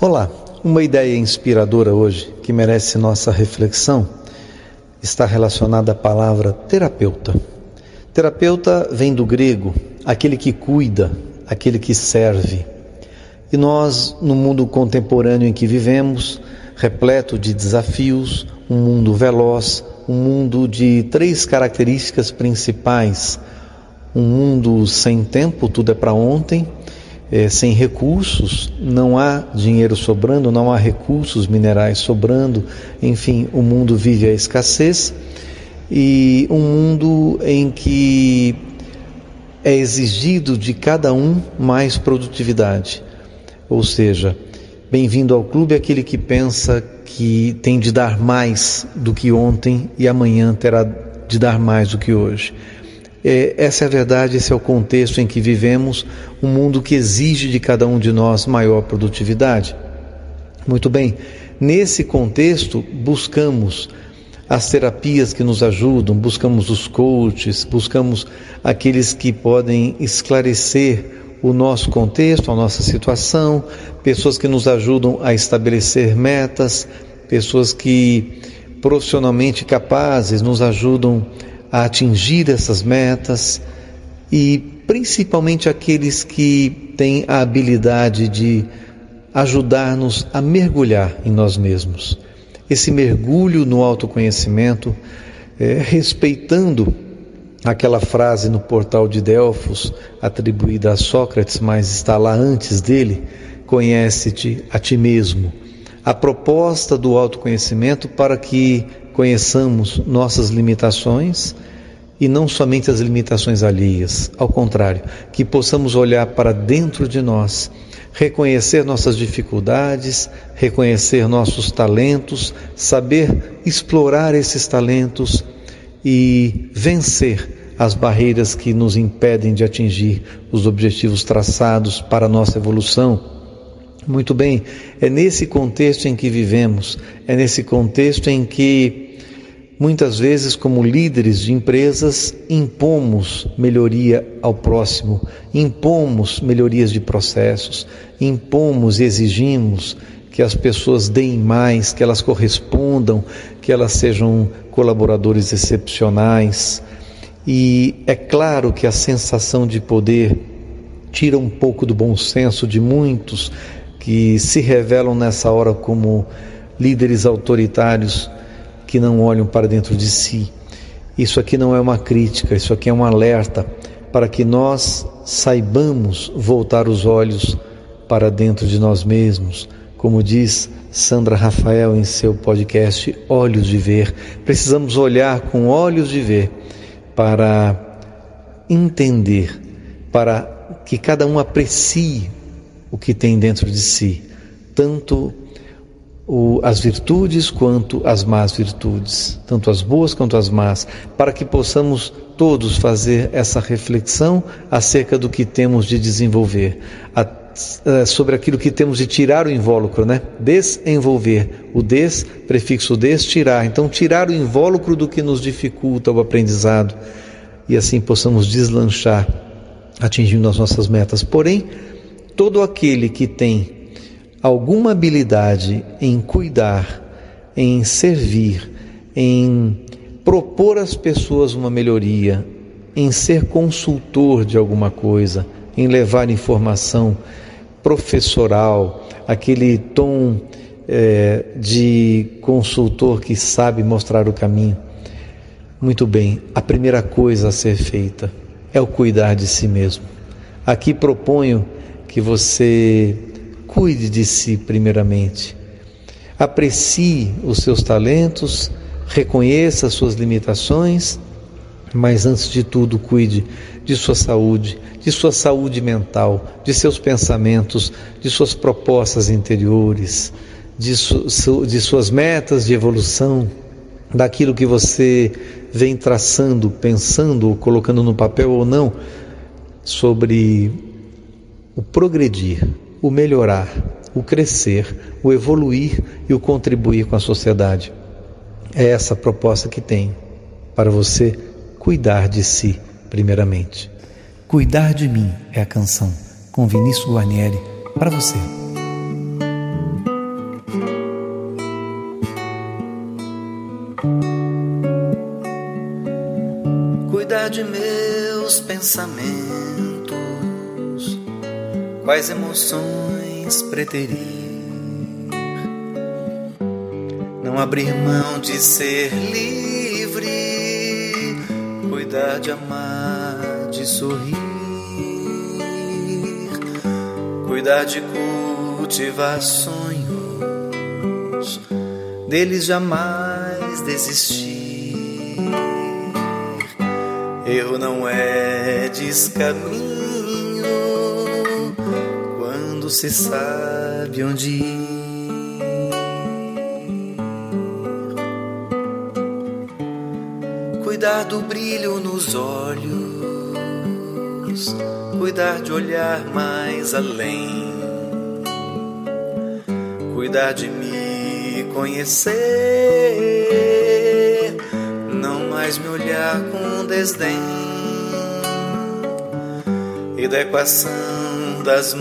Olá, uma ideia inspiradora hoje que merece nossa reflexão está relacionada à palavra terapeuta. Terapeuta vem do grego, aquele que cuida, aquele que serve. E nós, no mundo contemporâneo em que vivemos, repleto de desafios, um mundo veloz, um mundo de três características principais: um mundo sem tempo, tudo é para ontem, é, sem recursos, não há dinheiro sobrando, não há recursos minerais sobrando, enfim, o mundo vive a escassez e um mundo em que é exigido de cada um mais produtividade. Ou seja, bem-vindo ao clube aquele que pensa que tem de dar mais do que ontem e amanhã terá de dar mais do que hoje. É, essa é a verdade, esse é o contexto em que vivemos, um mundo que exige de cada um de nós maior produtividade. Muito bem, nesse contexto, buscamos as terapias que nos ajudam, buscamos os coaches, buscamos aqueles que podem esclarecer o nosso contexto, a nossa situação, pessoas que nos ajudam a estabelecer metas, pessoas que profissionalmente capazes nos ajudam a atingir essas metas e principalmente aqueles que têm a habilidade de ajudar-nos a mergulhar em nós mesmos. Esse mergulho no autoconhecimento, é, respeitando aquela frase no portal de Delfos atribuída a Sócrates, mas está lá antes dele: conhece-te a ti mesmo. A proposta do autoconhecimento para que conheçamos nossas limitações e não somente as limitações alheias, ao contrário, que possamos olhar para dentro de nós, reconhecer nossas dificuldades, reconhecer nossos talentos, saber explorar esses talentos e vencer as barreiras que nos impedem de atingir os objetivos traçados para a nossa evolução. Muito bem, é nesse contexto em que vivemos, é nesse contexto em que Muitas vezes, como líderes de empresas, impomos melhoria ao próximo, impomos melhorias de processos, impomos e exigimos que as pessoas deem mais, que elas correspondam, que elas sejam colaboradores excepcionais. E é claro que a sensação de poder tira um pouco do bom senso de muitos que se revelam nessa hora como líderes autoritários que não olham para dentro de si. Isso aqui não é uma crítica, isso aqui é um alerta para que nós saibamos voltar os olhos para dentro de nós mesmos. Como diz Sandra Rafael em seu podcast Olhos de Ver, precisamos olhar com olhos de ver para entender, para que cada um aprecie o que tem dentro de si, tanto o, as virtudes quanto as más virtudes, tanto as boas quanto as más, para que possamos todos fazer essa reflexão acerca do que temos de desenvolver, a, a, sobre aquilo que temos de tirar o invólucro, né? Desenvolver. O des, prefixo des, tirar. Então, tirar o invólucro do que nos dificulta o aprendizado e assim possamos deslanchar, atingindo as nossas metas. Porém, todo aquele que tem alguma habilidade em cuidar, em servir, em propor às pessoas uma melhoria, em ser consultor de alguma coisa, em levar informação professoral, aquele tom é, de consultor que sabe mostrar o caminho. Muito bem, a primeira coisa a ser feita é o cuidar de si mesmo. Aqui proponho que você Cuide de si primeiramente. Aprecie os seus talentos, reconheça as suas limitações, mas antes de tudo, cuide de sua saúde, de sua saúde mental, de seus pensamentos, de suas propostas interiores, de, su, de suas metas de evolução, daquilo que você vem traçando, pensando, colocando no papel ou não, sobre o progredir o melhorar, o crescer, o evoluir e o contribuir com a sociedade. É essa a proposta que tenho para você cuidar de si, primeiramente. Cuidar de mim é a canção, com Vinícius Guarnieri, para você. Cuidar de meus pensamentos quais emoções preterir. Não abrir mão de ser livre, cuidar de amar, de sorrir, cuidar de cultivar sonhos, deles jamais desistir. Erro não é descaminho quando se sabe onde ir. cuidar do brilho nos olhos, cuidar de olhar mais além, cuidar de me conhecer, não mais me olhar com desdém, e da equação das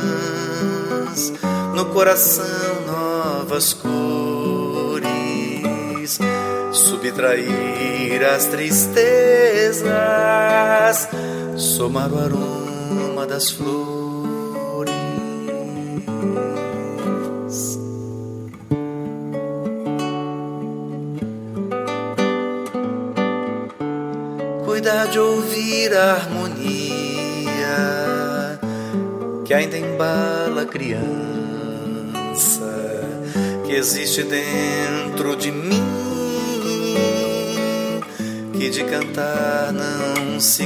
manhãs, no coração novas cores subtrair as tristezas, somar o aroma das flores. Cuidar de ouvir a harmonia que ainda embala a criança que existe dentro de mim que de cantar não se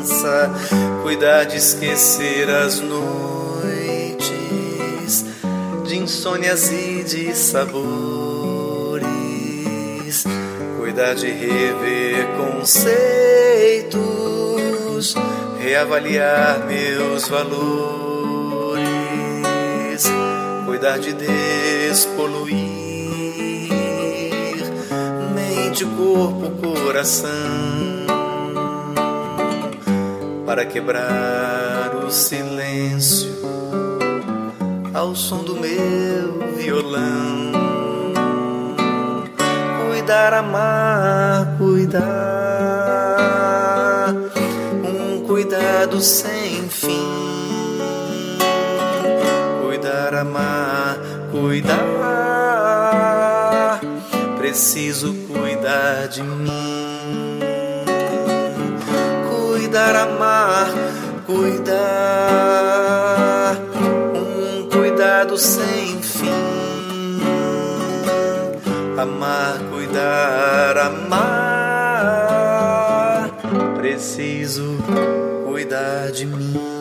cansa, cuidar de esquecer as noites de insônias e de sabores, cuidar de rever conceitos, reavaliar meus valores, cuidar de despoluir mente, corpo, coração, para quebrar o silêncio ao som do meu violão. Cuidar, amar, cuidar, cuidado sem fim. Cuidar, amar, cuidar, preciso cuidar de mim, cuidar, amar, cuidar, um cuidado sem fim, amar, cuidar, amar, preciso cuidar de mim.